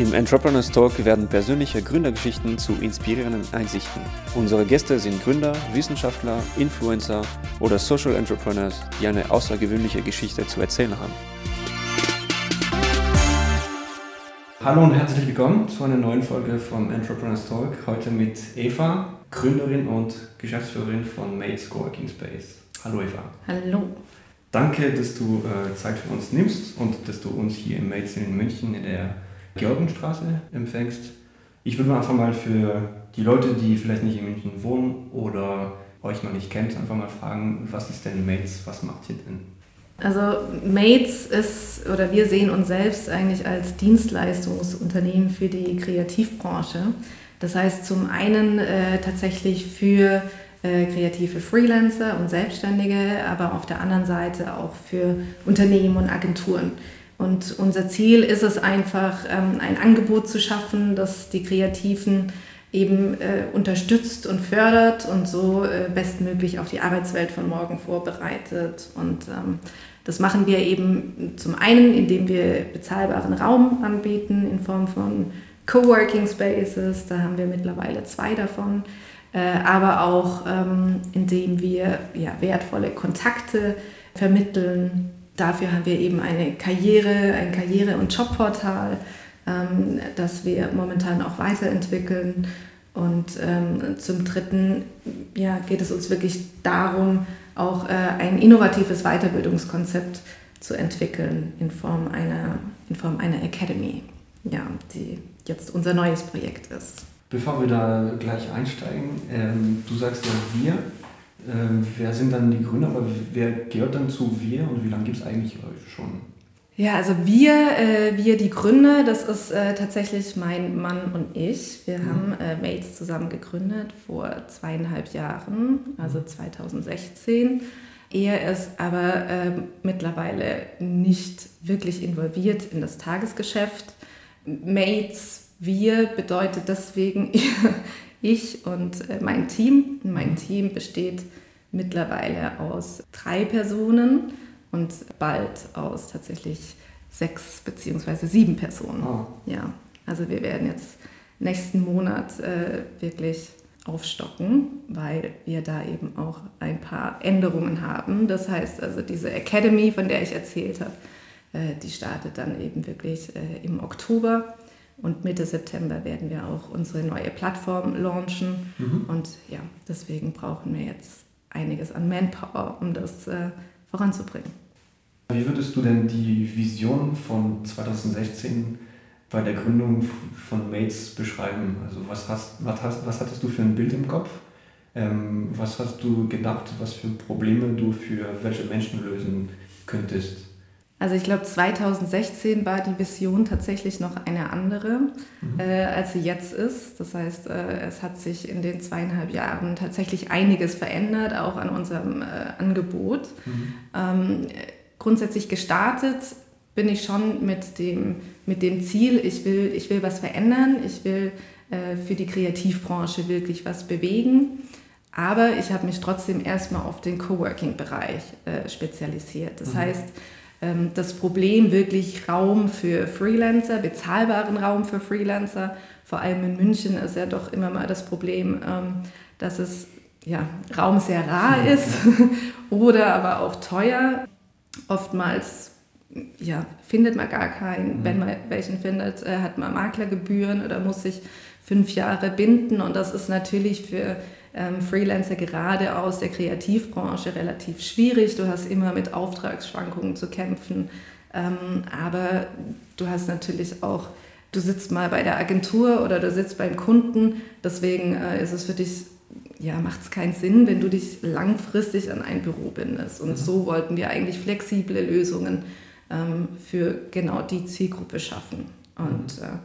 Im Entrepreneurs Talk werden persönliche Gründergeschichten zu inspirierenden Einsichten. Unsere Gäste sind Gründer, Wissenschaftler, Influencer oder Social Entrepreneurs, die eine außergewöhnliche Geschichte zu erzählen haben. Hallo und herzlich willkommen zu einer neuen Folge vom Entrepreneurs Talk. Heute mit Eva, Gründerin und Geschäftsführerin von Mates Coworking Space. Hallo Eva. Hallo. Danke, dass du äh, Zeit für uns nimmst und dass du uns hier im Mates in München in der Georgenstraße empfängst. Ich würde einfach mal für die Leute, die vielleicht nicht in München wohnen oder euch noch nicht kennt, einfach mal fragen, was ist denn Mates, was macht ihr denn? Also Mates ist, oder wir sehen uns selbst eigentlich als Dienstleistungsunternehmen für die Kreativbranche. Das heißt zum einen äh, tatsächlich für äh, kreative Freelancer und Selbstständige, aber auf der anderen Seite auch für Unternehmen und Agenturen. Und unser Ziel ist es einfach, ähm, ein Angebot zu schaffen, das die Kreativen eben äh, unterstützt und fördert und so äh, bestmöglich auf die Arbeitswelt von morgen vorbereitet. Und ähm, das machen wir eben zum einen, indem wir bezahlbaren Raum anbieten in Form von Coworking Spaces, da haben wir mittlerweile zwei davon, äh, aber auch ähm, indem wir wertvolle Kontakte vermitteln dafür haben wir eben eine Karriere, ein Karriere- und Jobportal, ähm, das wir momentan auch weiterentwickeln. Und ähm, zum Dritten ja, geht es uns wirklich darum, auch äh, ein innovatives Weiterbildungskonzept zu entwickeln in Form einer, in Form einer Academy, ja, die jetzt unser neues Projekt ist. Bevor wir da gleich einsteigen, ähm, du sagst ja wir, ähm, wer sind dann die Gründer, aber wer gehört dann zu wir und wie lange gibt es eigentlich schon? Ja, also wir, äh, wir die Gründer, das ist äh, tatsächlich mein Mann und ich. Wir mhm. haben äh, Mates zusammen gegründet vor zweieinhalb Jahren, also 2016. Er ist aber äh, mittlerweile nicht wirklich involviert in das Tagesgeschäft. Mates, wir bedeutet deswegen ich und äh, mein Team. Mein mhm. Team besteht mittlerweile aus drei Personen und bald aus tatsächlich sechs beziehungsweise sieben Personen. Oh. Ja, also wir werden jetzt nächsten Monat äh, wirklich aufstocken, weil wir da eben auch ein paar Änderungen haben. Das heißt also diese Academy, von der ich erzählt habe, äh, die startet dann eben wirklich äh, im Oktober und Mitte September werden wir auch unsere neue Plattform launchen. Mhm. Und ja, deswegen brauchen wir jetzt einiges an Manpower, um das äh, voranzubringen. Wie würdest du denn die Vision von 2016 bei der Gründung von Mates beschreiben? Also was, hast, was, hast, was hattest du für ein Bild im Kopf? Ähm, was hast du gedacht, was für Probleme du für welche Menschen lösen könntest? Also ich glaube, 2016 war die Vision tatsächlich noch eine andere, mhm. äh, als sie jetzt ist. Das heißt, äh, es hat sich in den zweieinhalb Jahren tatsächlich einiges verändert, auch an unserem äh, Angebot. Mhm. Ähm, grundsätzlich gestartet bin ich schon mit dem, mit dem Ziel, ich will, ich will was verändern, ich will äh, für die Kreativbranche wirklich was bewegen. Aber ich habe mich trotzdem erstmal auf den Coworking-Bereich äh, spezialisiert. Das mhm. heißt, das Problem, wirklich Raum für Freelancer, bezahlbaren Raum für Freelancer. Vor allem in München ist ja doch immer mal das Problem, ähm, dass es ja, Raum sehr rar ist oder aber auch teuer. Oftmals ja, findet man gar keinen. Mhm. Wenn man welchen findet, äh, hat man Maklergebühren oder muss sich fünf Jahre binden. Und das ist natürlich für ähm, Freelancer gerade aus der Kreativbranche relativ schwierig. Du hast immer mit Auftragsschwankungen zu kämpfen. Ähm, aber du hast natürlich auch, du sitzt mal bei der Agentur oder du sitzt beim Kunden. Deswegen äh, ist es für dich, ja, macht es keinen Sinn, wenn du dich langfristig an ein Büro bindest. Und mhm. so wollten wir eigentlich flexible Lösungen ähm, für genau die Zielgruppe schaffen. Und mhm. äh,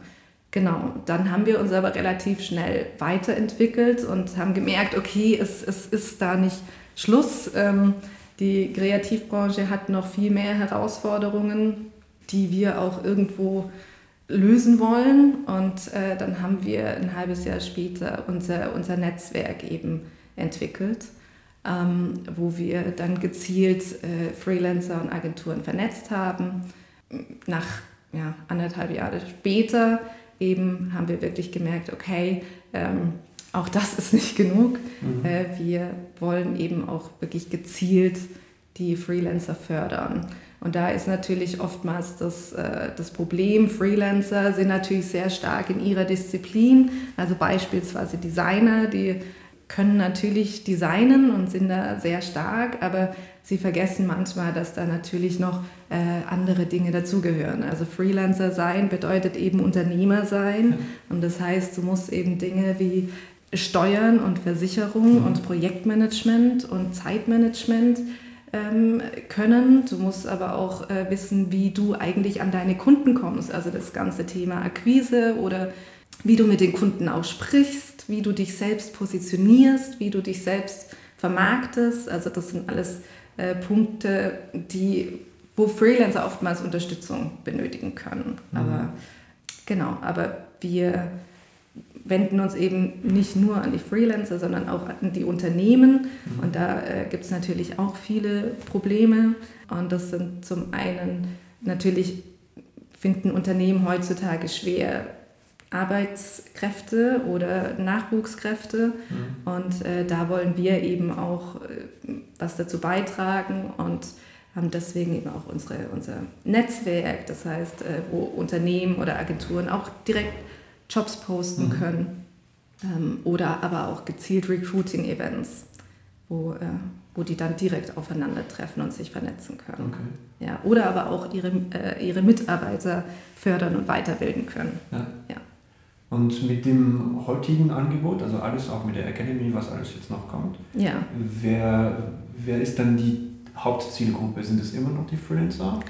Genau, dann haben wir uns aber relativ schnell weiterentwickelt und haben gemerkt, okay, es, es ist da nicht Schluss. Ähm, die Kreativbranche hat noch viel mehr Herausforderungen, die wir auch irgendwo lösen wollen. Und äh, dann haben wir ein halbes Jahr später unser, unser Netzwerk eben entwickelt, ähm, wo wir dann gezielt äh, Freelancer und Agenturen vernetzt haben. Nach ja, anderthalb Jahre später eben haben wir wirklich gemerkt, okay, ähm, auch das ist nicht genug. Mhm. Äh, wir wollen eben auch wirklich gezielt die Freelancer fördern. Und da ist natürlich oftmals das, äh, das Problem, Freelancer sind natürlich sehr stark in ihrer Disziplin, also beispielsweise Designer, die können natürlich designen und sind da sehr stark, aber sie vergessen manchmal, dass da natürlich noch äh, andere Dinge dazugehören. Also Freelancer sein bedeutet eben Unternehmer sein und das heißt, du musst eben Dinge wie Steuern und Versicherung und Projektmanagement und Zeitmanagement ähm, können. Du musst aber auch äh, wissen, wie du eigentlich an deine Kunden kommst. Also das ganze Thema Akquise oder wie du mit den Kunden auch sprichst, wie du dich selbst positionierst, wie du dich selbst vermarktest. Also das sind alles äh, Punkte, die, wo Freelancer oftmals Unterstützung benötigen können. Mhm. Aber genau, aber wir wenden uns eben nicht nur an die Freelancer, sondern auch an die Unternehmen. Mhm. Und da äh, gibt es natürlich auch viele Probleme. Und das sind zum einen natürlich finden Unternehmen heutzutage schwer Arbeitskräfte oder Nachwuchskräfte. Mhm. Und äh, da wollen wir eben auch äh, was dazu beitragen und haben deswegen eben auch unsere, unser Netzwerk, das heißt, äh, wo Unternehmen oder Agenturen auch direkt Jobs posten mhm. können. Ähm, oder aber auch gezielt Recruiting-Events, wo, äh, wo die dann direkt aufeinandertreffen und sich vernetzen können. Okay. Ja, oder aber auch ihre, äh, ihre Mitarbeiter fördern und weiterbilden können. Ja. ja. Und mit dem heutigen Angebot, also alles auch mit der Academy, was alles jetzt noch kommt, ja. wer, wer ist dann die Hauptzielgruppe? Sind es immer noch die Freelancer?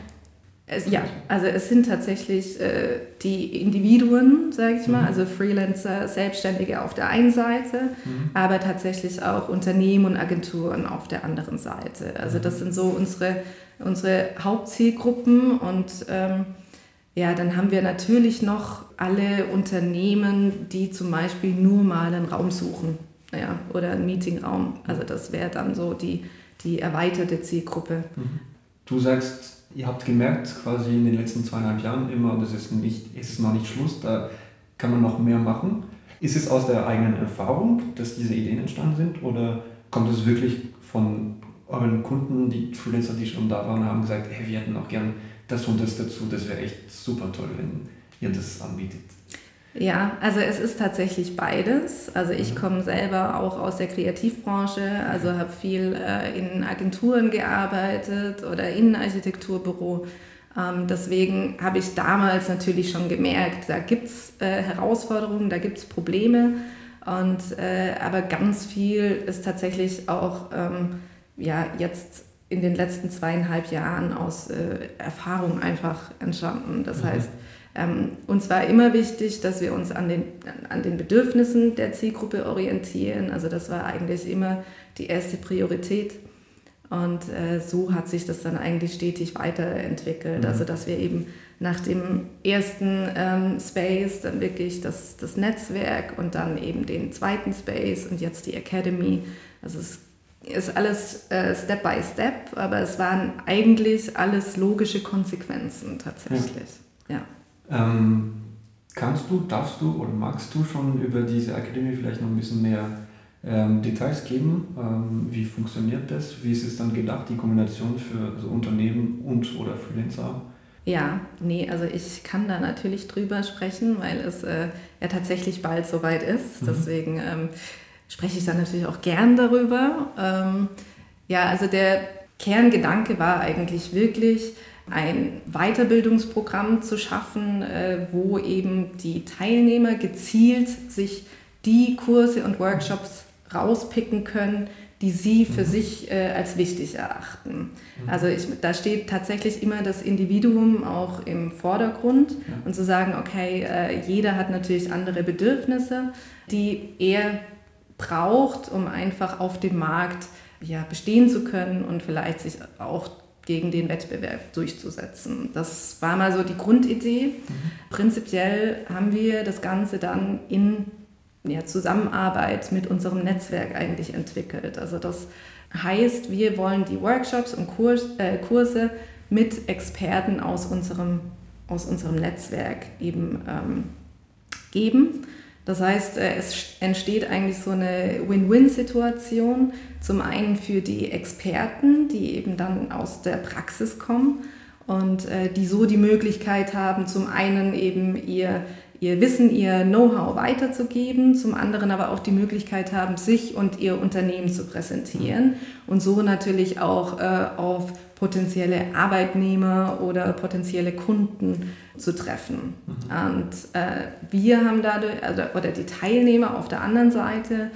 Es, ja, also es sind tatsächlich äh, die Individuen, sage ich mal, mhm. also Freelancer, Selbstständige auf der einen Seite, mhm. aber tatsächlich auch Unternehmen und Agenturen auf der anderen Seite. Also das mhm. sind so unsere, unsere Hauptzielgruppen und ähm, ja, dann haben wir natürlich noch alle Unternehmen, die zum Beispiel nur mal einen Raum suchen ja, oder einen Meetingraum. Also das wäre dann so die, die erweiterte Zielgruppe. Mhm. Du sagst, ihr habt gemerkt, quasi in den letzten zweieinhalb Jahren immer, das ist, nicht, ist noch nicht Schluss, da kann man noch mehr machen. Ist es aus der eigenen Erfahrung, dass diese Ideen entstanden sind oder kommt es wirklich von euren Kunden, die Freelancer, die schon da waren, haben gesagt, hey, wir hätten auch gern das und das dazu, das wäre echt super toll, wenn ihr das anbietet? Ja, also es ist tatsächlich beides. Also ich mhm. komme selber auch aus der Kreativbranche, also habe viel äh, in Agenturen gearbeitet oder in Architekturbüro. Ähm, deswegen habe ich damals natürlich schon gemerkt, da gibt es äh, Herausforderungen, da gibt es Probleme. Und, äh, aber ganz viel ist tatsächlich auch ähm, ja, jetzt in den letzten zweieinhalb Jahren aus äh, Erfahrung einfach entstanden. Das mhm. heißt, ähm, uns war immer wichtig, dass wir uns an den, an den Bedürfnissen der Zielgruppe orientieren. Also das war eigentlich immer die erste Priorität. Und äh, so hat sich das dann eigentlich stetig weiterentwickelt. Mhm. Also dass wir eben nach dem ersten ähm, Space dann wirklich das, das Netzwerk und dann eben den zweiten Space und jetzt die Academy. Also es ist alles äh, Step by Step, aber es waren eigentlich alles logische Konsequenzen tatsächlich. Ja. ja. Ähm, kannst du, darfst du oder magst du schon über diese Akademie vielleicht noch ein bisschen mehr ähm, Details geben? Ähm, wie funktioniert das? Wie ist es dann gedacht, die Kombination für also Unternehmen und oder Freelancer? Ja, nee, also ich kann da natürlich drüber sprechen, weil es äh, ja tatsächlich bald soweit ist. Mhm. Deswegen ähm, spreche ich dann natürlich auch gern darüber. Ähm, ja, also der Kerngedanke war eigentlich wirklich, ein Weiterbildungsprogramm zu schaffen, äh, wo eben die Teilnehmer gezielt sich die Kurse und Workshops rauspicken können, die sie für mhm. sich äh, als wichtig erachten. Mhm. Also ich, da steht tatsächlich immer das Individuum auch im Vordergrund ja. und zu sagen, okay, äh, jeder hat natürlich andere Bedürfnisse, die er braucht, um einfach auf dem Markt ja, bestehen zu können und vielleicht sich auch gegen den Wettbewerb durchzusetzen. Das war mal so die Grundidee. Mhm. Prinzipiell haben wir das Ganze dann in ja, Zusammenarbeit mit unserem Netzwerk eigentlich entwickelt. Also das heißt, wir wollen die Workshops und Kurs, äh, Kurse mit Experten aus unserem, aus unserem Netzwerk eben ähm, geben. Das heißt, äh, es entsteht eigentlich so eine Win-Win-Situation. Zum einen für die Experten, die eben dann aus der Praxis kommen und äh, die so die Möglichkeit haben, zum einen eben ihr, ihr Wissen, ihr Know-how weiterzugeben, zum anderen aber auch die Möglichkeit haben, sich und ihr Unternehmen zu präsentieren und so natürlich auch äh, auf potenzielle Arbeitnehmer oder potenzielle Kunden zu treffen. Mhm. Und äh, wir haben dadurch, also, oder die Teilnehmer auf der anderen Seite,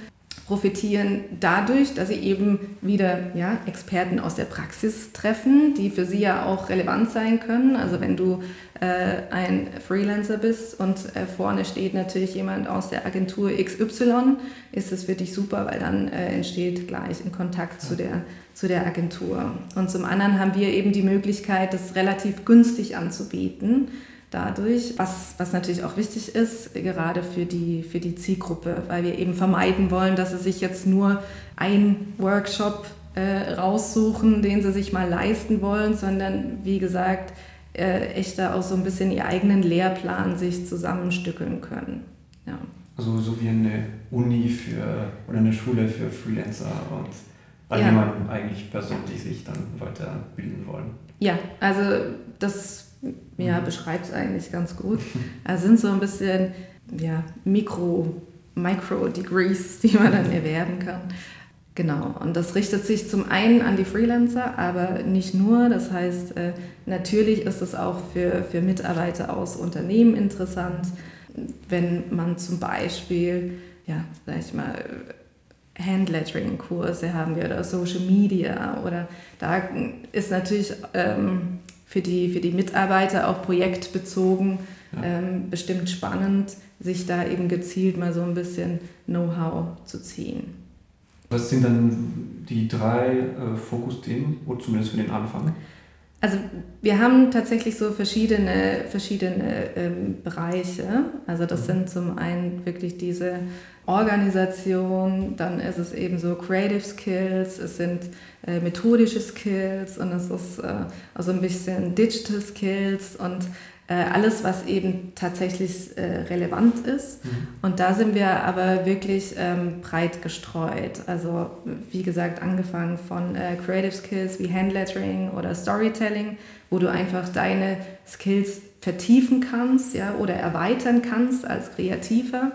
profitieren dadurch, dass sie eben wieder ja, Experten aus der Praxis treffen, die für sie ja auch relevant sein können. Also wenn du äh, ein Freelancer bist und äh, vorne steht natürlich jemand aus der Agentur XY, ist es für dich super, weil dann äh, entsteht gleich ein Kontakt zu der, zu der Agentur. Und zum anderen haben wir eben die Möglichkeit, das relativ günstig anzubieten dadurch, was, was natürlich auch wichtig ist, gerade für die, für die Zielgruppe, weil wir eben vermeiden wollen, dass sie sich jetzt nur einen Workshop äh, raussuchen, den sie sich mal leisten wollen, sondern wie gesagt, äh, echt da auch so ein bisschen ihren eigenen Lehrplan sich zusammenstückeln können. Ja. Also so wie eine Uni für oder eine Schule für Freelancer und all ja. eigentlich Personen, die sich dann weiterbilden wollen. Ja, also das ja, mhm. beschreibt es eigentlich ganz gut. Also sind so ein bisschen ja, Mikro, Micro-Degrees, die man dann erwerben kann. Genau, und das richtet sich zum einen an die Freelancer, aber nicht nur. Das heißt, äh, natürlich ist es auch für, für Mitarbeiter aus Unternehmen interessant, wenn man zum Beispiel, ja, sag ich mal, Handlettering-Kurse haben wir oder Social Media oder da ist natürlich ähm, für die, für die Mitarbeiter auch projektbezogen ja. ähm, bestimmt spannend, sich da eben gezielt mal so ein bisschen Know-how zu ziehen. Was sind dann die drei äh, Fokusthemen, oder zumindest für den Anfang? Also wir haben tatsächlich so verschiedene, verschiedene ähm, Bereiche. Also das mhm. sind zum einen wirklich diese Organisation, dann ist es eben so Creative Skills, es sind äh, methodische Skills und es ist äh, also ein bisschen Digital Skills und alles, was eben tatsächlich äh, relevant ist. Mhm. Und da sind wir aber wirklich ähm, breit gestreut. Also wie gesagt, angefangen von äh, Creative Skills wie Handlettering oder Storytelling, wo du einfach deine Skills vertiefen kannst ja, oder erweitern kannst als Kreativer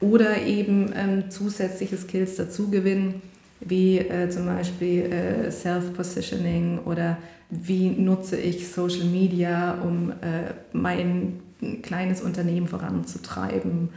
oder eben ähm, zusätzliche Skills dazu gewinnen, wie äh, zum Beispiel äh, Self-Positioning oder wie nutze ich Social Media, um äh, mein kleines Unternehmen voranzutreiben.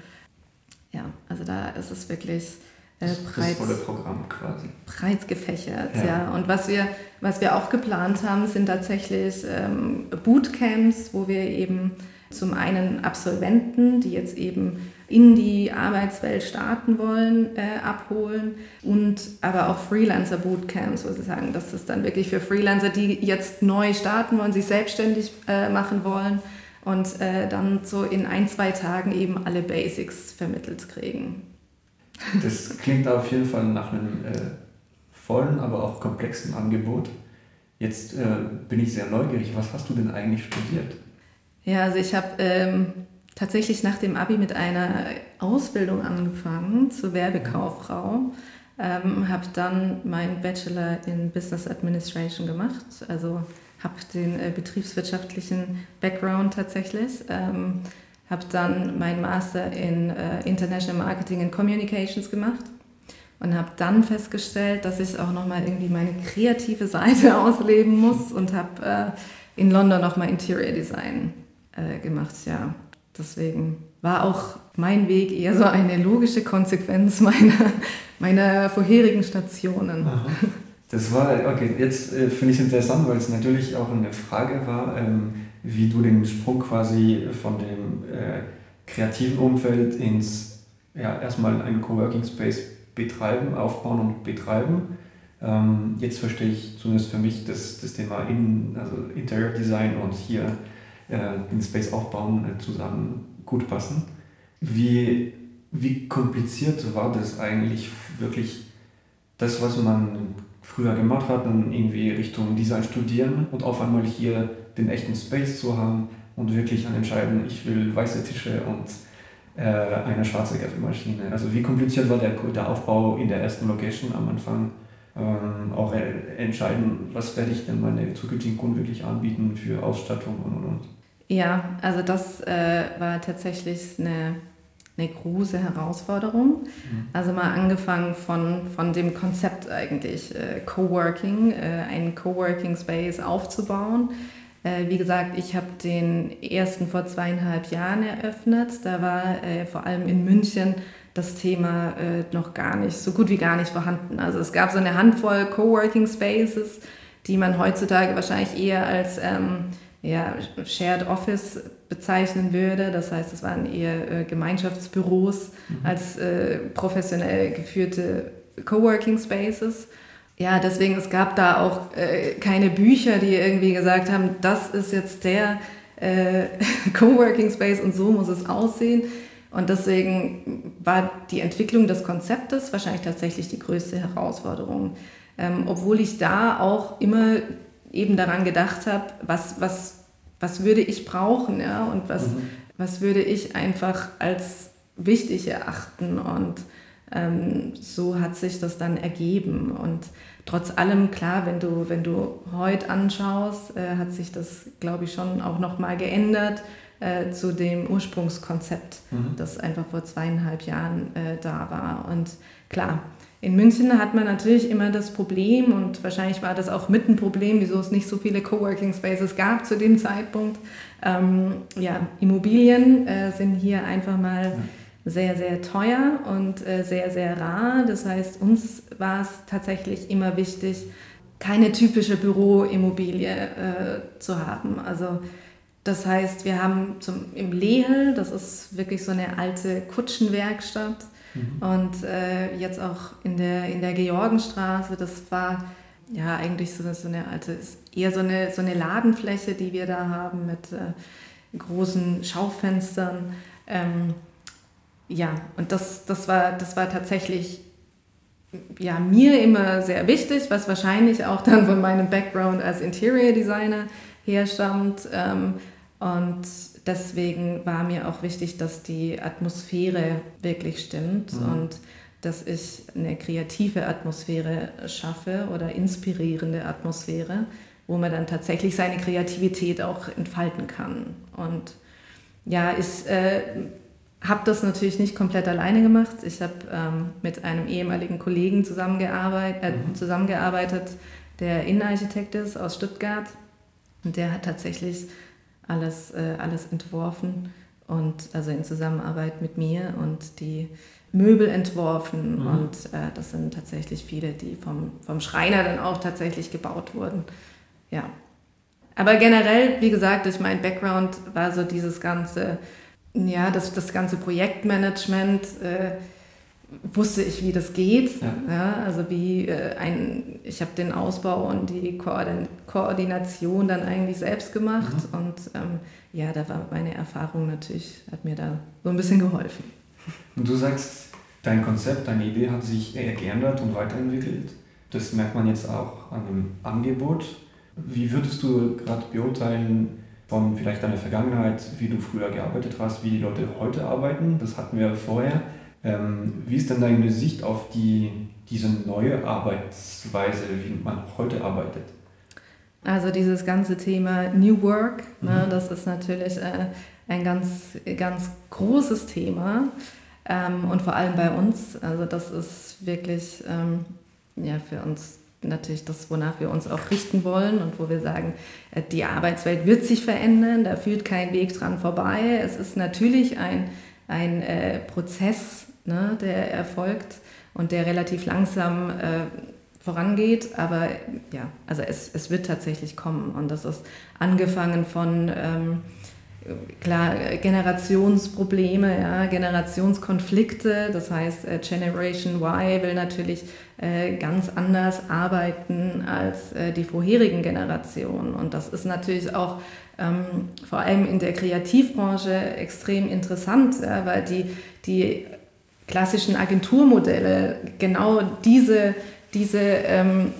Ja, also da ist es wirklich äh, breit, das volle Programm quasi. breit gefächert. Ja. ja. Und was wir, was wir auch geplant haben, sind tatsächlich ähm, Bootcamps, wo wir eben zum einen Absolventen, die jetzt eben in die Arbeitswelt starten wollen, äh, abholen und aber auch Freelancer-Bootcamps sozusagen. Das ist dann wirklich für Freelancer, die jetzt neu starten wollen, sich selbstständig äh, machen wollen und äh, dann so in ein, zwei Tagen eben alle Basics vermittelt kriegen. Das klingt auf jeden Fall nach einem äh, vollen, aber auch komplexen Angebot. Jetzt äh, bin ich sehr neugierig. Was hast du denn eigentlich studiert? Ja, also ich habe ähm, tatsächlich nach dem Abi mit einer Ausbildung angefangen zur Werbekauffrau. Ähm, habe dann meinen Bachelor in Business Administration gemacht, also habe den äh, betriebswirtschaftlichen Background tatsächlich. Ähm, habe dann meinen Master in äh, International Marketing and Communications gemacht und habe dann festgestellt, dass ich auch nochmal irgendwie meine kreative Seite ausleben muss und habe äh, in London nochmal Interior Design äh, gemacht, ja. Deswegen war auch mein Weg eher so eine logische Konsequenz meiner, meiner vorherigen Stationen. Aha. Das war, okay, jetzt äh, finde ich es interessant, weil es natürlich auch eine Frage war, ähm, wie du den Sprung quasi von dem äh, kreativen Umfeld ins, ja, erstmal einen Coworking Space betreiben, aufbauen und betreiben. Ähm, jetzt verstehe ich zumindest für mich das, das Thema in, also Interior Design und hier den Space aufbauen, äh, zusammen gut passen. Wie, wie kompliziert war das eigentlich wirklich, das, was man früher gemacht hat, dann irgendwie Richtung Design studieren und auf einmal hier den echten Space zu haben und wirklich an entscheiden, ich will weiße Tische und äh, einer Schwarze-Kaffeemaschine? Also wie kompliziert war der, der Aufbau in der ersten Location am Anfang? Ähm, auch entscheiden, was werde ich denn meine zukünftigen Kunden wirklich anbieten für Ausstattung und und und. Ja, also das äh, war tatsächlich eine, eine große Herausforderung. Mhm. Also mal angefangen von, von dem Konzept eigentlich, äh, Coworking, äh, einen Coworking Space aufzubauen. Äh, wie gesagt, ich habe den ersten vor zweieinhalb Jahren eröffnet. Da war äh, vor allem in München das Thema äh, noch gar nicht, so gut wie gar nicht vorhanden. Also es gab so eine Handvoll Coworking Spaces, die man heutzutage wahrscheinlich eher als ähm, ja, Shared Office bezeichnen würde. Das heißt, es waren eher äh, Gemeinschaftsbüros mhm. als äh, professionell geführte Coworking Spaces. Ja, deswegen, es gab da auch äh, keine Bücher, die irgendwie gesagt haben, das ist jetzt der äh, Coworking Space und so muss es aussehen. Und deswegen war die Entwicklung des Konzeptes wahrscheinlich tatsächlich die größte Herausforderung. Ähm, obwohl ich da auch immer eben daran gedacht habe, was, was, was würde ich brauchen ja? und was, mhm. was würde ich einfach als wichtig erachten. Und ähm, so hat sich das dann ergeben. Und trotz allem, klar, wenn du, wenn du heute anschaust, äh, hat sich das, glaube ich, schon auch nochmal geändert äh, zu dem Ursprungskonzept, mhm. das einfach vor zweieinhalb Jahren äh, da war. Und klar, in München hat man natürlich immer das Problem und wahrscheinlich war das auch mit ein Problem, wieso es nicht so viele Coworking Spaces gab zu dem Zeitpunkt. Ähm, ja, Immobilien äh, sind hier einfach mal ja. sehr, sehr teuer und äh, sehr, sehr rar. Das heißt, uns war es tatsächlich immer wichtig, keine typische Büroimmobilie äh, zu haben. Also das heißt, wir haben zum, im Lehel, das ist wirklich so eine alte Kutschenwerkstatt, Mhm. Und äh, jetzt auch in der, in der Georgenstraße, das war ja eigentlich so, so eine alte, eher so eine, so eine Ladenfläche, die wir da haben mit äh, großen Schaufenstern. Ähm, ja, und das, das, war, das war tatsächlich ja, mir immer sehr wichtig, was wahrscheinlich auch dann von meinem Background als Interior Designer herstammt. Ähm, und deswegen war mir auch wichtig, dass die Atmosphäre wirklich stimmt mhm. und dass ich eine kreative Atmosphäre schaffe oder inspirierende Atmosphäre, wo man dann tatsächlich seine Kreativität auch entfalten kann. Und ja, ich äh, habe das natürlich nicht komplett alleine gemacht. Ich habe ähm, mit einem ehemaligen Kollegen zusammengearbeitet, äh, mhm. zusammengearbeitet, der Innenarchitekt ist aus Stuttgart. Und der hat tatsächlich alles, äh, alles entworfen und also in Zusammenarbeit mit mir und die Möbel entworfen mhm. und äh, das sind tatsächlich viele, die vom, vom Schreiner dann auch tatsächlich gebaut wurden. Ja. Aber generell, wie gesagt, durch meinen Background war so dieses ganze, ja, das, das ganze Projektmanagement, äh, wusste ich, wie das geht. Ja. ja also wie äh, ein, ich habe den Ausbau und die Koordin Koordination dann eigentlich selbst gemacht mhm. und ähm, ja, da war meine Erfahrung natürlich, hat mir da so ein bisschen geholfen. Und du sagst, dein Konzept, deine Idee hat sich eher geändert und weiterentwickelt. Das merkt man jetzt auch an dem Angebot. Wie würdest du gerade beurteilen, von vielleicht deiner Vergangenheit, wie du früher gearbeitet hast, wie die Leute heute arbeiten? Das hatten wir vorher. Ähm, wie ist denn deine Sicht auf die, diese neue Arbeitsweise, wie man heute arbeitet? Also dieses ganze Thema New Work, ne, mhm. ne, das ist natürlich äh, ein ganz, ganz großes Thema ähm, und vor allem bei uns. Also das ist wirklich ähm, ja, für uns natürlich das, wonach wir uns auch richten wollen und wo wir sagen, äh, die Arbeitswelt wird sich verändern, da führt kein Weg dran vorbei. Es ist natürlich ein, ein äh, Prozess, ne, der erfolgt und der relativ langsam äh, vorangeht, aber ja, also es, es wird tatsächlich kommen. Und das ist angefangen von ähm, klar Generationsprobleme, ja, Generationskonflikte, das heißt äh, Generation Y will natürlich äh, ganz anders arbeiten als äh, die vorherigen Generationen. Und das ist natürlich auch ähm, vor allem in der Kreativbranche extrem interessant, ja, weil die, die klassischen Agenturmodelle genau diese, diese ähm,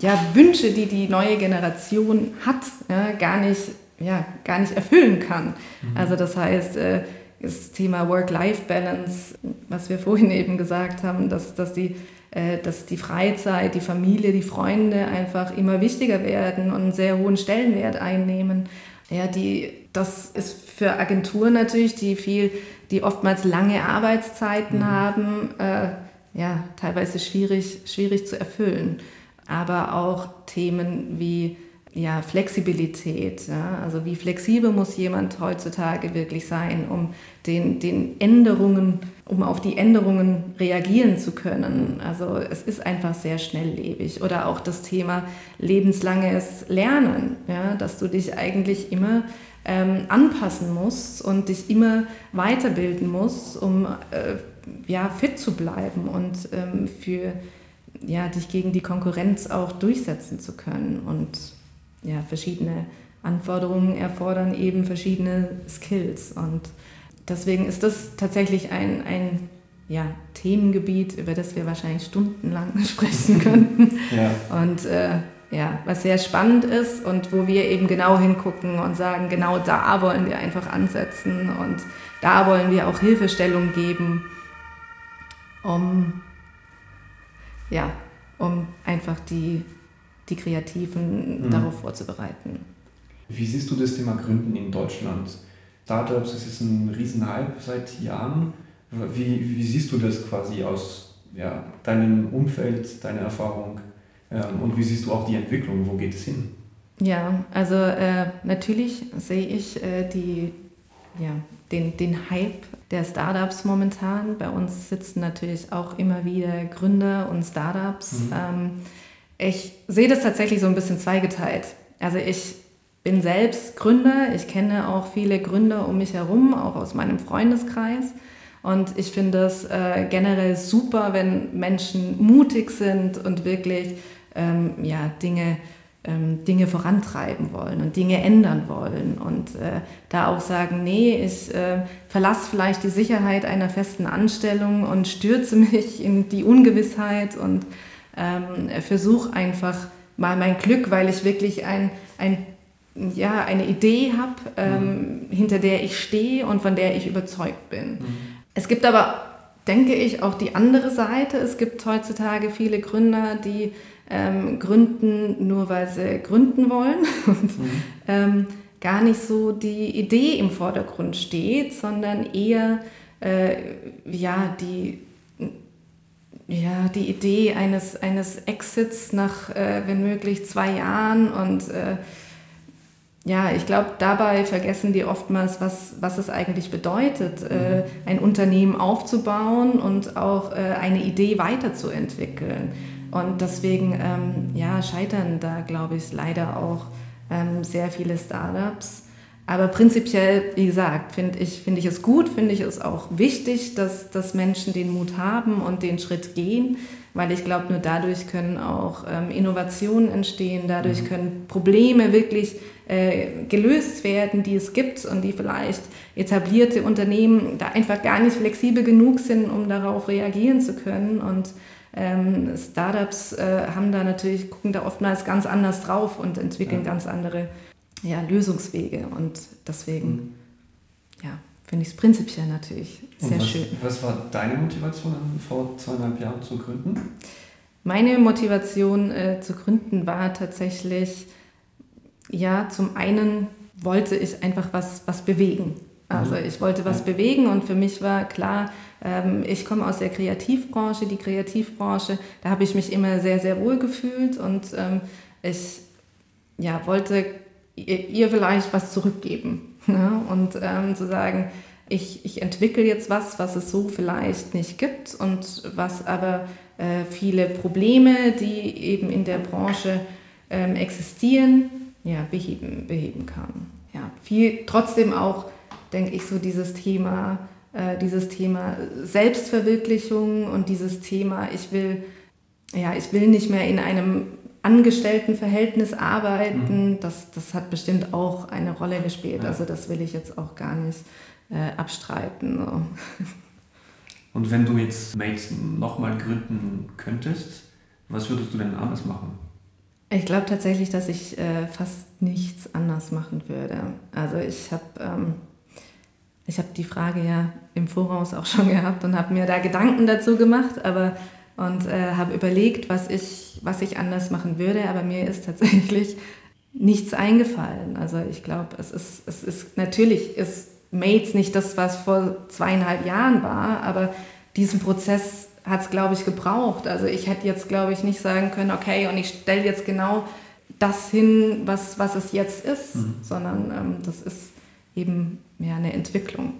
ja, Wünsche, die die neue Generation hat, ja, gar, nicht, ja, gar nicht erfüllen kann. Mhm. Also das heißt, äh, das Thema Work-Life-Balance, was wir vorhin eben gesagt haben, dass, dass, die, äh, dass die Freizeit, die Familie, die Freunde einfach immer wichtiger werden und einen sehr hohen Stellenwert einnehmen. Ja, die, das ist für Agenturen natürlich, die viel, die oftmals lange Arbeitszeiten mhm. haben, äh, ja, teilweise schwierig, schwierig zu erfüllen. Aber auch Themen wie ja, Flexibilität. Ja? Also wie flexibel muss jemand heutzutage wirklich sein, um den, den Änderungen, um auf die Änderungen reagieren zu können. Also es ist einfach sehr schnelllebig. Oder auch das Thema lebenslanges Lernen, ja? dass du dich eigentlich immer ähm, anpassen musst und dich immer weiterbilden musst, um äh, ja, fit zu bleiben und ähm, für ja, dich gegen die Konkurrenz auch durchsetzen zu können. Und ja, verschiedene Anforderungen erfordern eben verschiedene Skills. Und deswegen ist das tatsächlich ein, ein ja, Themengebiet, über das wir wahrscheinlich stundenlang sprechen könnten. Ja. Und äh, ja, was sehr spannend ist und wo wir eben genau hingucken und sagen, genau da wollen wir einfach ansetzen und da wollen wir auch Hilfestellung geben, um, ja, um einfach die die Kreativen mhm. darauf vorzubereiten. Wie siehst du das Thema Gründen in Deutschland? Startups, es ist ein Riesenhype seit Jahren. Wie, wie siehst du das quasi aus ja, deinem Umfeld, deiner Erfahrung? Und wie siehst du auch die Entwicklung? Wo geht es hin? Ja, also äh, natürlich sehe ich äh, die, ja, den, den Hype der Startups momentan. Bei uns sitzen natürlich auch immer wieder Gründer und Startups. Mhm. Ähm, ich sehe das tatsächlich so ein bisschen zweigeteilt. Also ich bin selbst Gründer, ich kenne auch viele Gründer um mich herum, auch aus meinem Freundeskreis. Und ich finde es äh, generell super, wenn Menschen mutig sind und wirklich ähm, ja, Dinge, ähm, Dinge vorantreiben wollen und Dinge ändern wollen. Und äh, da auch sagen, nee, ich äh, verlasse vielleicht die Sicherheit einer festen Anstellung und stürze mich in die Ungewissheit und ähm, versuche einfach mal mein Glück, weil ich wirklich ein, ein, ja, eine Idee habe, ähm, mhm. hinter der ich stehe und von der ich überzeugt bin. Mhm. Es gibt aber, denke ich, auch die andere Seite. Es gibt heutzutage viele Gründer, die ähm, gründen, nur weil sie gründen wollen und mhm. ähm, gar nicht so die Idee im Vordergrund steht, sondern eher äh, ja, die, ja, die Idee eines, eines Exits nach, äh, wenn möglich, zwei Jahren. Und äh, ja, ich glaube, dabei vergessen die oftmals, was, was es eigentlich bedeutet, äh, mhm. ein Unternehmen aufzubauen und auch äh, eine Idee weiterzuentwickeln. Und deswegen ähm, ja, scheitern da, glaube ich, leider auch ähm, sehr viele Startups. Aber prinzipiell, wie gesagt, finde ich, find ich es gut, finde ich es auch wichtig, dass, dass Menschen den Mut haben und den Schritt gehen, weil ich glaube, nur dadurch können auch ähm, Innovationen entstehen, dadurch mhm. können Probleme wirklich äh, gelöst werden, die es gibt und die vielleicht etablierte Unternehmen da einfach gar nicht flexibel genug sind, um darauf reagieren zu können. Und ähm, Startups äh, haben da natürlich, gucken da oftmals ganz anders drauf und entwickeln ja. ganz andere ja, Lösungswege. Und deswegen, mhm. ja, finde ich es prinzipiell natürlich sehr was, schön. Was war deine Motivation vor zweieinhalb Jahren zu gründen? Meine Motivation äh, zu gründen war tatsächlich, ja, zum einen wollte ich einfach was, was bewegen. Also mhm. ich wollte was bewegen und für mich war klar, ich komme aus der Kreativbranche, die Kreativbranche, da habe ich mich immer sehr, sehr wohl gefühlt und ähm, ich ja, wollte ihr vielleicht was zurückgeben. Ne? Und ähm, zu sagen, ich, ich entwickle jetzt was, was es so vielleicht nicht gibt und was aber äh, viele Probleme, die eben in der Branche ähm, existieren, ja, beheben, beheben kann. Ja, viel, trotzdem auch, denke ich, so dieses Thema, äh, dieses Thema Selbstverwirklichung und dieses Thema, ich will, ja, ich will nicht mehr in einem Angestelltenverhältnis arbeiten, mhm. das, das hat bestimmt auch eine Rolle gespielt. Ja. Also das will ich jetzt auch gar nicht äh, abstreiten. So. Und wenn du jetzt Mates nochmal gründen könntest, was würdest du denn anders machen? Ich glaube tatsächlich, dass ich äh, fast nichts anders machen würde. Also ich habe ähm, ich habe die Frage ja im Voraus auch schon gehabt und habe mir da Gedanken dazu gemacht, aber und äh, habe überlegt, was ich, was ich anders machen würde, aber mir ist tatsächlich nichts eingefallen. Also ich glaube, es ist, es ist natürlich ist Mates nicht das, was vor zweieinhalb Jahren war, aber diesen Prozess hat es, glaube ich, gebraucht. Also ich hätte jetzt, glaube ich, nicht sagen können, okay, und ich stelle jetzt genau das hin, was, was es jetzt ist, mhm. sondern ähm, das ist eben ja, eine Entwicklung.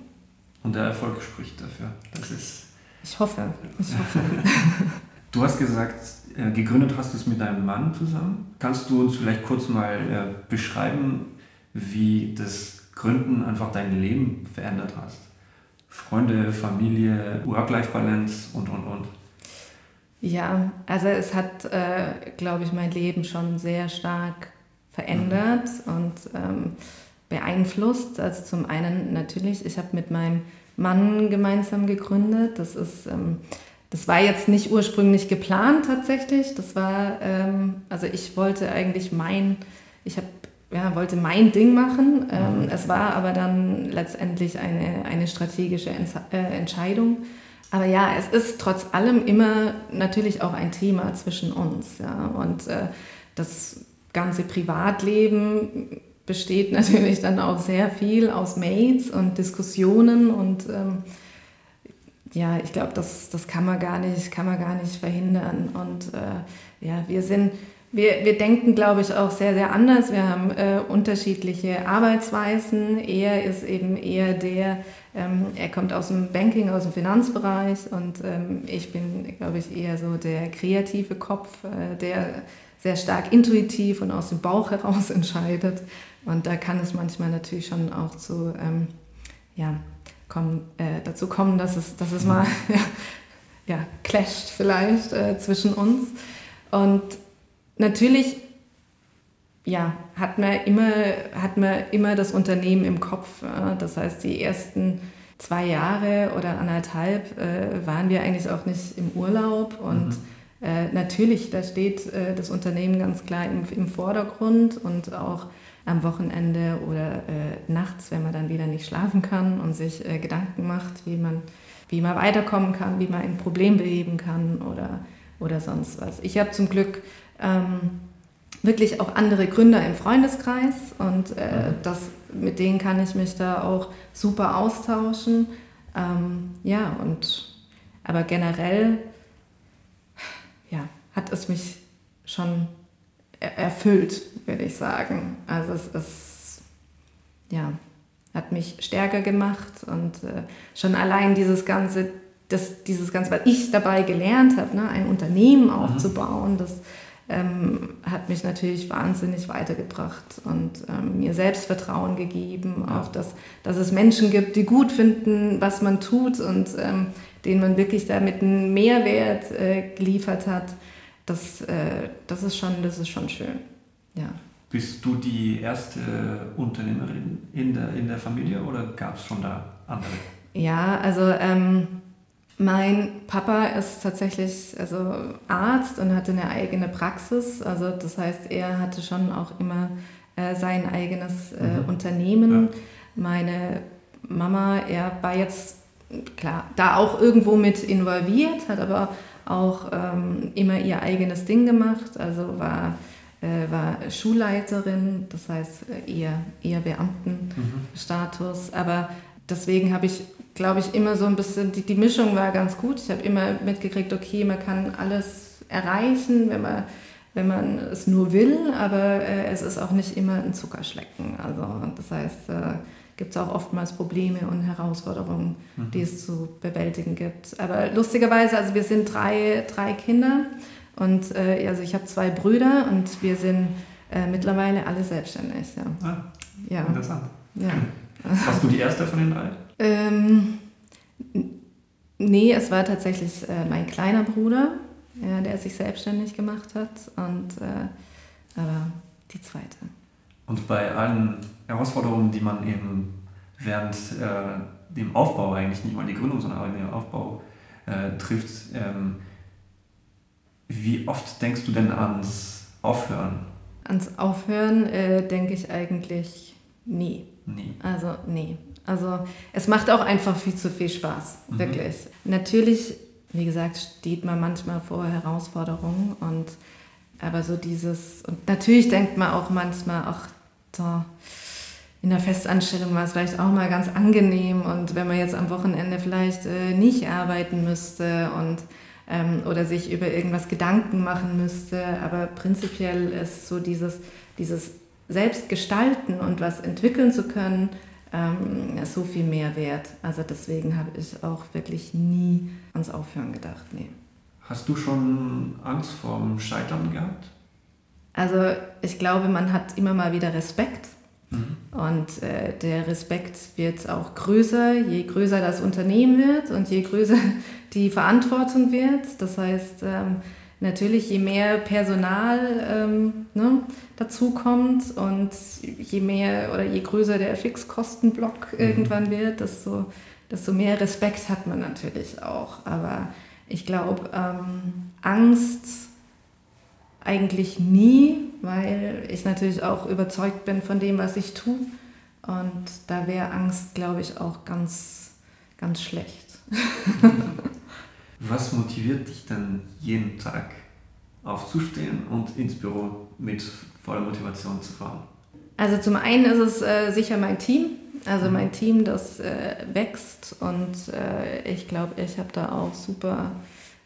Und der Erfolg spricht dafür. Das ist ich hoffe. Ich hoffe. du hast gesagt, äh, gegründet hast du es mit deinem Mann zusammen. Kannst du uns vielleicht kurz mal äh, beschreiben, wie das Gründen einfach dein Leben verändert hast? Freunde, Familie, Work-Life-Balance und, und, und. Ja, also es hat, äh, glaube ich, mein Leben schon sehr stark verändert mhm. und ähm, beeinflusst. Also zum einen natürlich, ich habe mit meinem Mann gemeinsam gegründet. Das ist, ähm, das war jetzt nicht ursprünglich geplant tatsächlich. Das war, ähm, also ich wollte eigentlich mein, ich habe ja, wollte mein Ding machen. Ähm, mhm. es war aber dann letztendlich eine, eine strategische Ents äh, Entscheidung. Aber ja, es ist trotz allem immer natürlich auch ein Thema zwischen uns. Ja? Und äh, das ganze Privatleben besteht natürlich dann auch sehr viel aus Mails und Diskussionen und ähm, ja, ich glaube, das, das kann man gar nicht, kann man gar nicht verhindern. Und äh, ja, wir sind, wir, wir denken, glaube ich, auch sehr, sehr anders. Wir haben äh, unterschiedliche Arbeitsweisen. Er ist eben eher der, ähm, er kommt aus dem Banking, aus dem Finanzbereich und ähm, ich bin, glaube ich, eher so der kreative Kopf, äh, der sehr stark intuitiv und aus dem Bauch heraus entscheidet. Und da kann es manchmal natürlich schon auch zu, ähm, ja, kommen, äh, dazu kommen, dass es, dass es mal ja, ja, clasht vielleicht äh, zwischen uns. Und natürlich ja, hat, man immer, hat man immer das Unternehmen im Kopf. Äh, das heißt, die ersten zwei Jahre oder anderthalb äh, waren wir eigentlich auch nicht im Urlaub und mhm. Äh, natürlich, da steht äh, das Unternehmen ganz klar im, im Vordergrund und auch am Wochenende oder äh, nachts, wenn man dann wieder nicht schlafen kann und sich äh, Gedanken macht, wie man, wie man weiterkommen kann, wie man ein Problem beheben kann oder, oder sonst was. Ich habe zum Glück ähm, wirklich auch andere Gründer im Freundeskreis und äh, mhm. das, mit denen kann ich mich da auch super austauschen. Ähm, ja, und aber generell ja, hat es mich schon erfüllt, würde ich sagen. Also es ist, ja, hat mich stärker gemacht und äh, schon allein dieses ganze, das, dieses ganze, was ich dabei gelernt habe, ne, ein Unternehmen mhm. aufzubauen, das ähm, hat mich natürlich wahnsinnig weitergebracht und ähm, mir Selbstvertrauen gegeben, ja. auch dass, dass es Menschen gibt, die gut finden, was man tut und ähm, denen man wirklich damit einen Mehrwert äh, geliefert hat das, äh, das, ist schon, das ist schon schön. Ja. Bist du die erste Unternehmerin in der, in der Familie oder gab es schon da andere? Ja, also ähm, mein Papa ist tatsächlich also Arzt und hatte eine eigene Praxis. Also das heißt, er hatte schon auch immer äh, sein eigenes äh, mhm. Unternehmen. Ja. Meine Mama, er war jetzt klar da auch irgendwo mit involviert, hat aber auch ähm, immer ihr eigenes Ding gemacht, also war, äh, war Schulleiterin, das heißt äh, eher, eher Beamtenstatus. Mhm. Aber deswegen habe ich, glaube ich, immer so ein bisschen, die, die Mischung war ganz gut. Ich habe immer mitgekriegt, okay, man kann alles erreichen, wenn man wenn man es nur will, aber äh, es ist auch nicht immer ein Zuckerschlecken. Also das heißt, äh, gibt es auch oftmals Probleme und Herausforderungen, mhm. die es zu bewältigen gibt. Aber lustigerweise, also wir sind drei, drei Kinder und äh, also ich habe zwei Brüder und wir sind äh, mittlerweile alle selbstständig. Ja. Ah, ja. Interessant. Ja. Warst du die erste von den drei? Ähm, nee, es war tatsächlich äh, mein kleiner Bruder, ja, der sich selbstständig gemacht hat und äh, aber die zweite. Und bei allen Herausforderungen, die man eben während äh, dem Aufbau eigentlich, nicht mal die Gründung, sondern auch dem Aufbau äh, trifft, ähm, wie oft denkst du denn ans Aufhören? Ans Aufhören äh, denke ich eigentlich nie. Nie. Also nee. Also es macht auch einfach viel zu viel Spaß, mhm. wirklich. Natürlich, wie gesagt, steht man manchmal vor Herausforderungen und aber so dieses, und natürlich denkt man auch manchmal, ach, so, in der Festanstellung war es vielleicht auch mal ganz angenehm und wenn man jetzt am Wochenende vielleicht äh, nicht arbeiten müsste und ähm, oder sich über irgendwas Gedanken machen müsste, aber prinzipiell ist so dieses, dieses Selbstgestalten und was entwickeln zu können, ähm, so viel mehr wert. Also deswegen habe ich auch wirklich nie ans Aufhören gedacht. Nee. Hast du schon Angst vorm Scheitern gehabt? Also ich glaube, man hat immer mal wieder Respekt. Mhm. Und äh, der Respekt wird auch größer, je größer das Unternehmen wird und je größer die Verantwortung wird. Das heißt, ähm, natürlich, je mehr Personal ähm, ne, dazukommt und je mehr oder je größer der Fixkostenblock mhm. irgendwann wird, desto, desto mehr Respekt hat man natürlich auch. Aber ich glaube, ähm, Angst eigentlich nie, weil ich natürlich auch überzeugt bin von dem, was ich tue. Und da wäre Angst, glaube ich, auch ganz, ganz schlecht. was motiviert dich dann jeden Tag aufzustehen und ins Büro mit voller Motivation zu fahren? Also zum einen ist es äh, sicher mein Team. Also mein Team, das äh, wächst und äh, ich glaube, ich habe da auch super,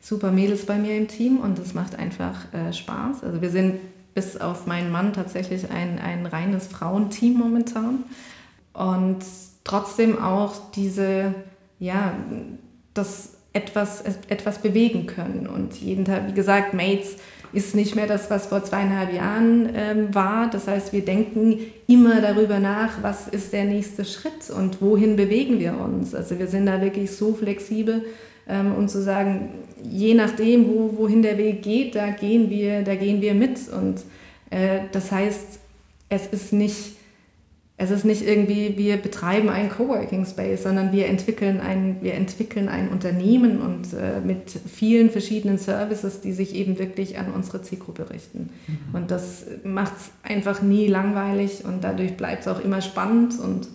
super Mädels bei mir im Team und es macht einfach äh, Spaß. Also wir sind bis auf meinen Mann tatsächlich ein, ein reines Frauenteam momentan und trotzdem auch diese, ja, das etwas, etwas bewegen können und jeden Tag, wie gesagt, Mates ist nicht mehr das, was vor zweieinhalb Jahren ähm, war. Das heißt, wir denken immer darüber nach, was ist der nächste Schritt und wohin bewegen wir uns. Also wir sind da wirklich so flexibel und zu sagen, je nachdem, wo, wohin der Weg geht, da gehen wir, da gehen wir mit. Und äh, das heißt, es ist nicht es ist nicht irgendwie, wir betreiben einen Coworking Space, sondern wir entwickeln ein, wir entwickeln ein Unternehmen und äh, mit vielen verschiedenen Services, die sich eben wirklich an unsere Zielgruppe richten. Mhm. Und das macht es einfach nie langweilig und dadurch bleibt es auch immer spannend. Und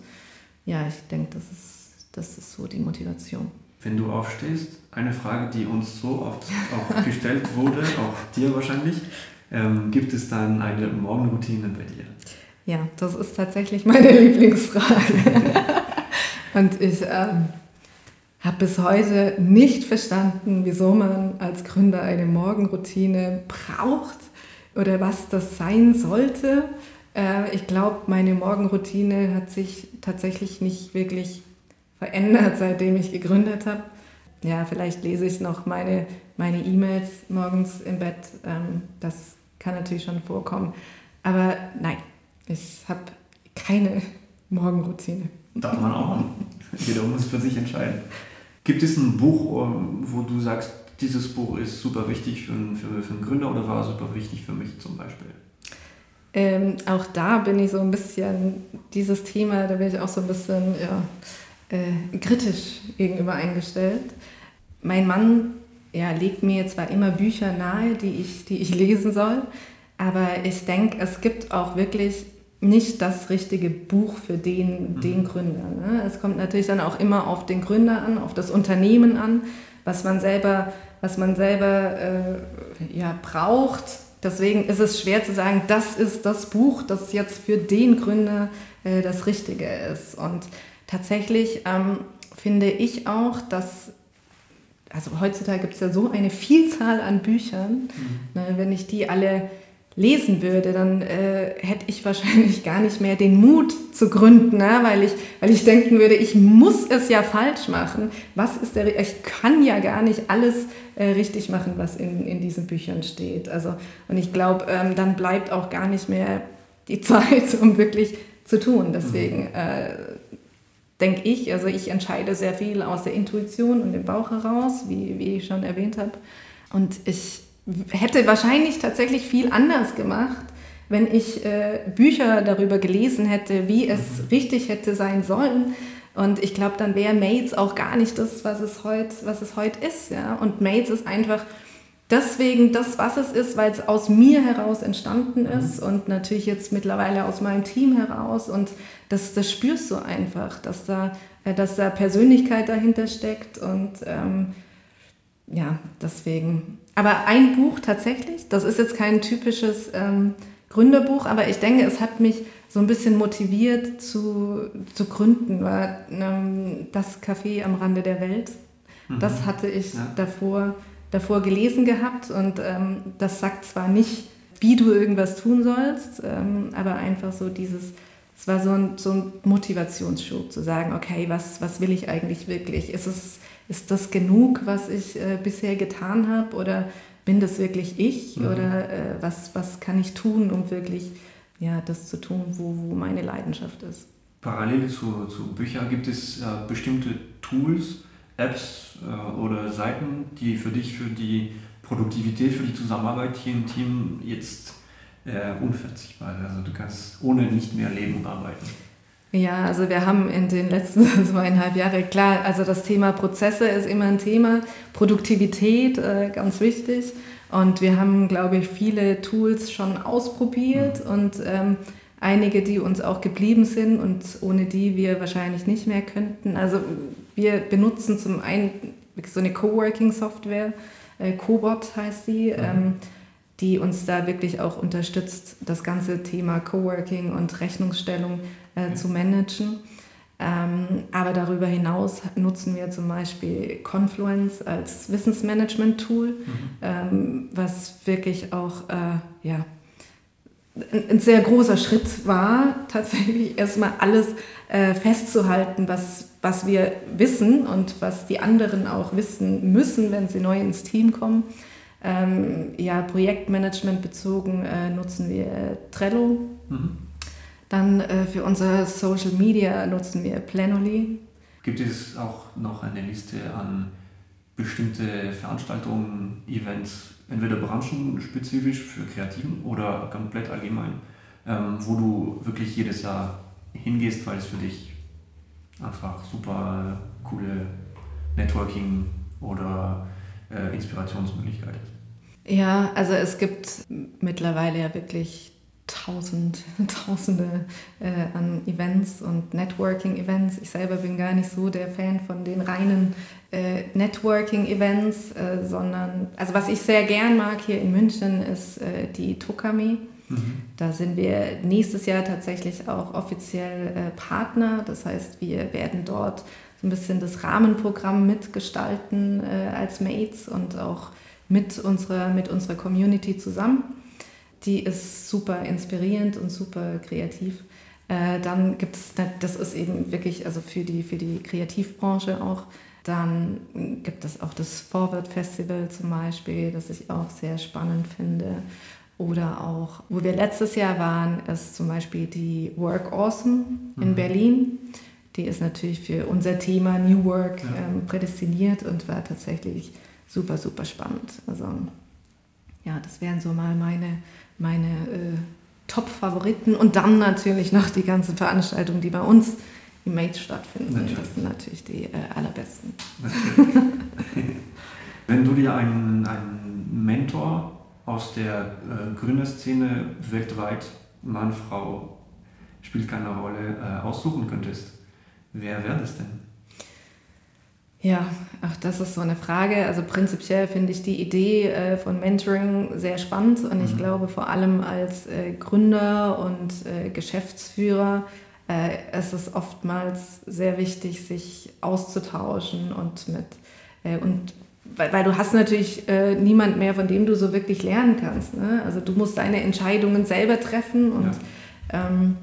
ja, ich denke, das ist, das ist so die Motivation. Wenn du aufstehst, eine Frage, die uns so oft auch gestellt wurde, auch dir wahrscheinlich, ähm, gibt es dann eine Morgenroutine bei dir? Ja, das ist tatsächlich meine Lieblingsfrage. Und ich ähm, habe bis heute nicht verstanden, wieso man als Gründer eine Morgenroutine braucht oder was das sein sollte. Äh, ich glaube, meine Morgenroutine hat sich tatsächlich nicht wirklich verändert, seitdem ich gegründet habe. Ja, vielleicht lese ich noch meine meine E-Mails morgens im Bett. Ähm, das kann natürlich schon vorkommen. Aber nein, ich habe keine Morgenroutine. Darf man auch haben. Jeder muss für sich entscheiden. Gibt es ein Buch, ähm, wo du sagst, dieses Buch ist super wichtig für einen, für, für einen Gründer oder war super wichtig für mich zum Beispiel? Ähm, auch da bin ich so ein bisschen, dieses Thema, da bin ich auch so ein bisschen ja, äh, kritisch gegenüber eingestellt. Mein Mann ja, legt mir zwar immer Bücher nahe, die ich, die ich lesen soll, aber ich denke, es gibt auch wirklich nicht das richtige Buch für den, mhm. den Gründer. Ne? Es kommt natürlich dann auch immer auf den Gründer an, auf das Unternehmen an, was man selber, was man selber äh, ja, braucht. Deswegen ist es schwer zu sagen, das ist das Buch, das jetzt für den Gründer äh, das Richtige ist. Und tatsächlich ähm, finde ich auch, dass also heutzutage gibt es ja so eine Vielzahl an Büchern, mhm. ne, wenn ich die alle lesen würde, dann äh, hätte ich wahrscheinlich gar nicht mehr den Mut zu gründen, ne? weil, ich, weil ich denken würde, ich muss es ja falsch machen. Was ist der, ich kann ja gar nicht alles äh, richtig machen, was in, in diesen Büchern steht. Also, und ich glaube, ähm, dann bleibt auch gar nicht mehr die Zeit, um wirklich zu tun. Deswegen mhm. äh, denke ich, also ich entscheide sehr viel aus der Intuition und dem Bauch heraus, wie, wie ich schon erwähnt habe. Und ich hätte wahrscheinlich tatsächlich viel anders gemacht, wenn ich äh, Bücher darüber gelesen hätte, wie es mhm. richtig hätte sein sollen. Und ich glaube, dann wäre Mates auch gar nicht das, was es heute was es ist. Ja? Und Mates ist einfach deswegen das, was es ist, weil es aus mir heraus entstanden mhm. ist mhm. und natürlich jetzt mittlerweile aus meinem Team heraus und das, das spürst du einfach, dass da, äh, dass da Persönlichkeit dahinter steckt und ähm, ja, deswegen. Aber ein Buch tatsächlich, das ist jetzt kein typisches ähm, Gründerbuch, aber ich denke, es hat mich so ein bisschen motiviert zu, zu gründen, war ähm, das Café am Rande der Welt. Mhm. Das hatte ich ja. davor davor gelesen gehabt und ähm, das sagt zwar nicht, wie du irgendwas tun sollst, ähm, aber einfach so dieses, es war so ein, so ein Motivationsschub zu sagen, okay, was, was will ich eigentlich wirklich? Ist, es, ist das genug, was ich äh, bisher getan habe oder bin das wirklich ich mhm. oder äh, was, was kann ich tun, um wirklich ja, das zu tun, wo, wo meine Leidenschaft ist? Parallel zu, zu Büchern gibt es äh, bestimmte Tools, Apps äh, oder Seiten, die für dich, für die Produktivität, für die Zusammenarbeit hier im Team jetzt äh, unverzichtbar sind. Also du kannst ohne nicht mehr leben und arbeiten. Ja, also wir haben in den letzten zweieinhalb Jahren, klar, also das Thema Prozesse ist immer ein Thema, Produktivität äh, ganz wichtig. Und wir haben, glaube ich, viele Tools schon ausprobiert mhm. und ähm, einige, die uns auch geblieben sind und ohne die wir wahrscheinlich nicht mehr könnten. Also wir benutzen zum einen so eine Coworking-Software, äh, Cobot heißt sie, mhm. ähm, die uns da wirklich auch unterstützt, das ganze Thema Coworking und Rechnungsstellung äh, mhm. zu managen. Ähm, aber darüber hinaus nutzen wir zum Beispiel Confluence als Wissensmanagement-Tool, mhm. ähm, was wirklich auch äh, ja, ein sehr großer Schritt war, tatsächlich erstmal alles äh, festzuhalten, was, was wir wissen und was die anderen auch wissen müssen, wenn sie neu ins Team kommen. Ähm, ja, Projektmanagement bezogen äh, nutzen wir äh, Trello. Mhm. Dann äh, für unser Social Media nutzen wir Planoly. Gibt es auch noch eine Liste an bestimmte Veranstaltungen, Events, entweder branchenspezifisch für Kreativen oder komplett allgemein, ähm, wo du wirklich jedes Jahr hingehst, weil es für dich einfach super coole Networking oder äh, Inspirationsmöglichkeit ist. Ja, also es gibt mittlerweile ja wirklich tausend, tausende äh, an Events und Networking-Events. Ich selber bin gar nicht so der Fan von den reinen äh, Networking-Events, äh, sondern, also was ich sehr gern mag hier in München ist äh, die Tokami. Mhm. Da sind wir nächstes Jahr tatsächlich auch offiziell äh, Partner. Das heißt, wir werden dort so ein bisschen das Rahmenprogramm mitgestalten äh, als Mates und auch mit unserer, mit unserer Community zusammen die ist super inspirierend und super kreativ. Äh, dann gibt es, das ist eben wirklich, also für die, für die Kreativbranche auch, dann gibt es auch das Forward Festival zum Beispiel, das ich auch sehr spannend finde. Oder auch, wo wir letztes Jahr waren, ist zum Beispiel die Work Awesome in mhm. Berlin. Die ist natürlich für unser Thema New Work ja. ähm, prädestiniert und war tatsächlich super, super spannend. Also ja, das wären so mal meine meine äh, Top-Favoriten und dann natürlich noch die ganzen Veranstaltungen, die bei uns im Mate stattfinden. Natürlich. Das sind natürlich die äh, allerbesten. Wenn du dir einen, einen Mentor aus der äh, Gründerszene weltweit, Mann, Frau, spielt keine Rolle, äh, aussuchen könntest, wer wäre das denn? Ja, ach, das ist so eine Frage. Also prinzipiell finde ich die Idee äh, von Mentoring sehr spannend und ich mhm. glaube vor allem als äh, Gründer und äh, Geschäftsführer äh, ist es oftmals sehr wichtig, sich auszutauschen und mit äh, und weil, weil, du hast natürlich äh, niemand mehr, von dem du so wirklich lernen kannst. Ne? Also du musst deine Entscheidungen selber treffen und ja. ähm,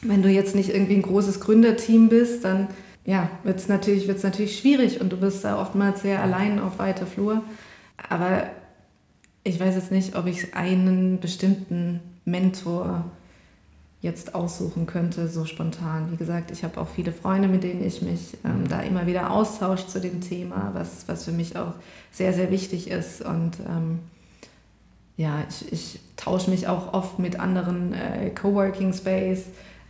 wenn du jetzt nicht irgendwie ein großes Gründerteam bist, dann ja, wird es natürlich, wird's natürlich schwierig und du bist da oftmals sehr allein auf weiter Flur. Aber ich weiß jetzt nicht, ob ich einen bestimmten Mentor jetzt aussuchen könnte, so spontan. Wie gesagt, ich habe auch viele Freunde, mit denen ich mich ähm, da immer wieder austausche zu dem Thema, was, was für mich auch sehr, sehr wichtig ist. Und ähm, ja, ich, ich tausche mich auch oft mit anderen äh, Coworking Space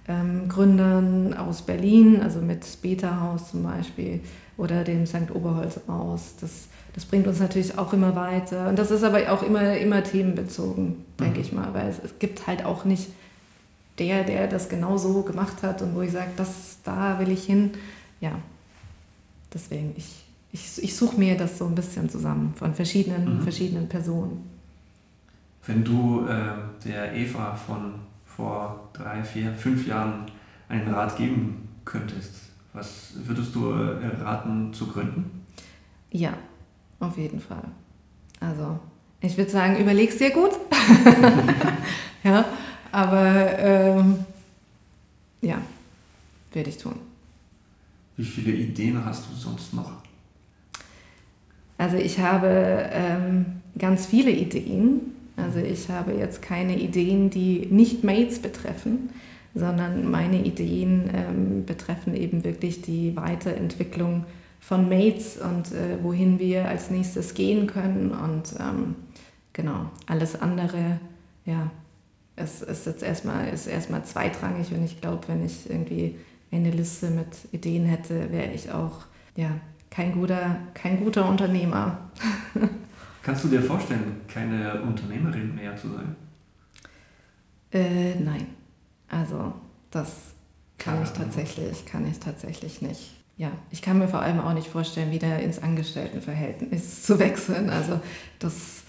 ähm, Gründern aus Berlin, also mit Beta Haus zum Beispiel oder dem St. Oberholz aus. Das, das bringt uns natürlich auch immer weiter. Und das ist aber auch immer, immer themenbezogen, denke mhm. ich mal, weil es, es gibt halt auch nicht der, der das genau so gemacht hat und wo ich sage, das da will ich hin. Ja, deswegen, ich, ich, ich suche mir das so ein bisschen zusammen von verschiedenen, mhm. verschiedenen Personen. Wenn du äh, der Eva von vor drei, vier, fünf Jahren einen Rat geben könntest, was würdest du äh, raten zu gründen? Ja, auf jeden Fall. Also, ich würde sagen, überleg's dir gut. ja, aber ähm, ja, werde ich tun. Wie viele Ideen hast du sonst noch? Also ich habe ähm, ganz viele Ideen. Also ich habe jetzt keine Ideen, die nicht Mates betreffen, sondern meine Ideen ähm, betreffen eben wirklich die Weiterentwicklung von Mates und äh, wohin wir als nächstes gehen können und ähm, genau, alles andere, ja, es ist jetzt erstmal, ist erstmal zweitrangig und ich glaube, wenn ich irgendwie eine Liste mit Ideen hätte, wäre ich auch ja, kein, guter, kein guter Unternehmer. Kannst du dir vorstellen, keine Unternehmerin mehr zu sein? Äh, nein. Also das kann ich tatsächlich, kann ich tatsächlich nicht. Ja, ich kann mir vor allem auch nicht vorstellen, wieder ins Angestelltenverhältnis zu wechseln. Also das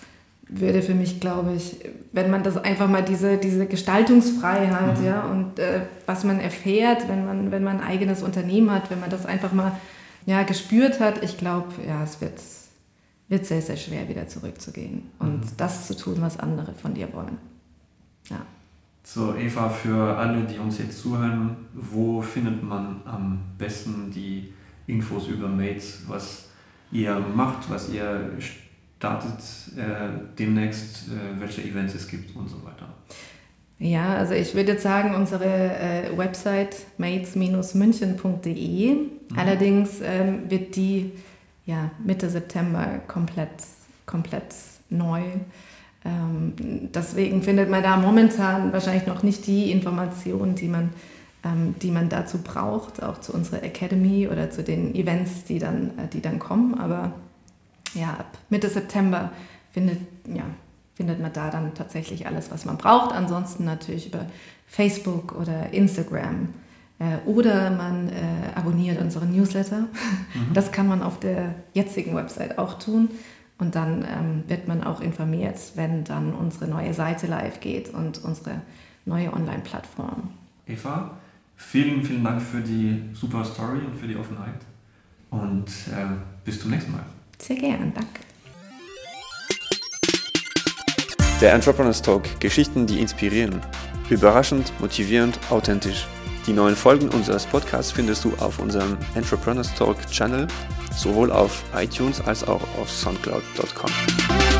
würde für mich, glaube ich, wenn man das einfach mal diese, diese Gestaltungsfreiheit, mhm. ja, und äh, was man erfährt, wenn man, wenn man ein eigenes Unternehmen hat, wenn man das einfach mal ja, gespürt hat, ich glaube, ja, es wird, wird sehr, sehr schwer, wieder zurückzugehen und mhm. das zu tun, was andere von dir wollen. Ja. So, Eva, für alle, die uns jetzt zuhören, wo findet man am besten die Infos über Mates, was ihr macht, was ihr startet äh, demnächst, äh, welche Events es gibt und so weiter? Ja, also ich würde jetzt sagen, unsere äh, Website mates-münchen.de. Mhm. Allerdings ähm, wird die ja, Mitte September komplett, komplett neu. Ähm, deswegen findet man da momentan wahrscheinlich noch nicht die Informationen, die man, ähm, die man dazu braucht, auch zu unserer Academy oder zu den Events, die dann, äh, die dann kommen. Aber ja, ab Mitte September findet, ja, findet man da dann tatsächlich alles, was man braucht. Ansonsten natürlich über Facebook oder Instagram. Äh, oder man äh, abonniert unseren Newsletter. Mhm. Das kann man auf der jetzigen Website auch tun. Und dann ähm, wird man auch informiert, wenn dann unsere neue Seite live geht und unsere neue Online-Plattform. Eva, vielen, vielen Dank für die super Story und für die Offenheit. Und äh, bis zum nächsten Mal. Sehr gern, danke. Der Entrepreneurs Talk, Geschichten, die inspirieren. Überraschend, motivierend, authentisch. Die neuen Folgen unseres Podcasts findest du auf unserem Entrepreneurs Talk Channel, sowohl auf iTunes als auch auf soundcloud.com.